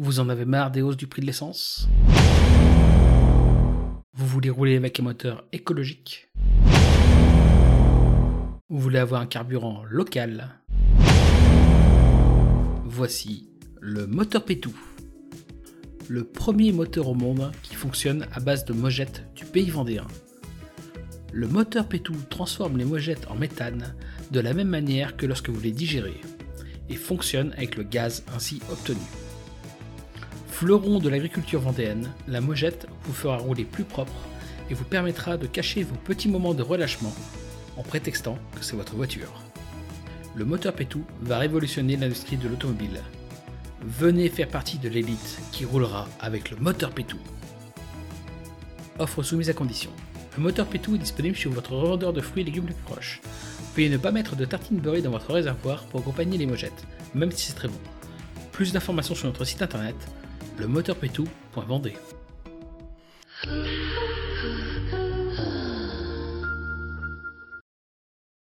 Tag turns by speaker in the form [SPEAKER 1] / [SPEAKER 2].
[SPEAKER 1] Vous en avez marre des hausses du prix de l'essence? Vous voulez rouler avec un moteur écologique? Vous voulez avoir un carburant local? Voici le moteur Pétou. Le premier moteur au monde qui fonctionne à base de mojettes du pays vendéen. Le moteur Pétou transforme les mojettes en méthane de la même manière que lorsque vous les digérez et fonctionne avec le gaz ainsi obtenu. Fleuron de l'agriculture vendéenne, la mojette vous fera rouler plus propre et vous permettra de cacher vos petits moments de relâchement en prétextant que c'est votre voiture. Le moteur Pétou va révolutionner l'industrie de l'automobile. Venez faire partie de l'élite qui roulera avec le moteur Pétou. Offre soumise à condition. Le moteur Pétou est disponible chez votre revendeur de fruits et légumes le plus proche. Veuillez ne pas mettre de tartines beurrées dans votre réservoir pour accompagner les mojettes, même si c'est très bon. Plus d'informations sur notre site internet, lemoteurpétou.vendée.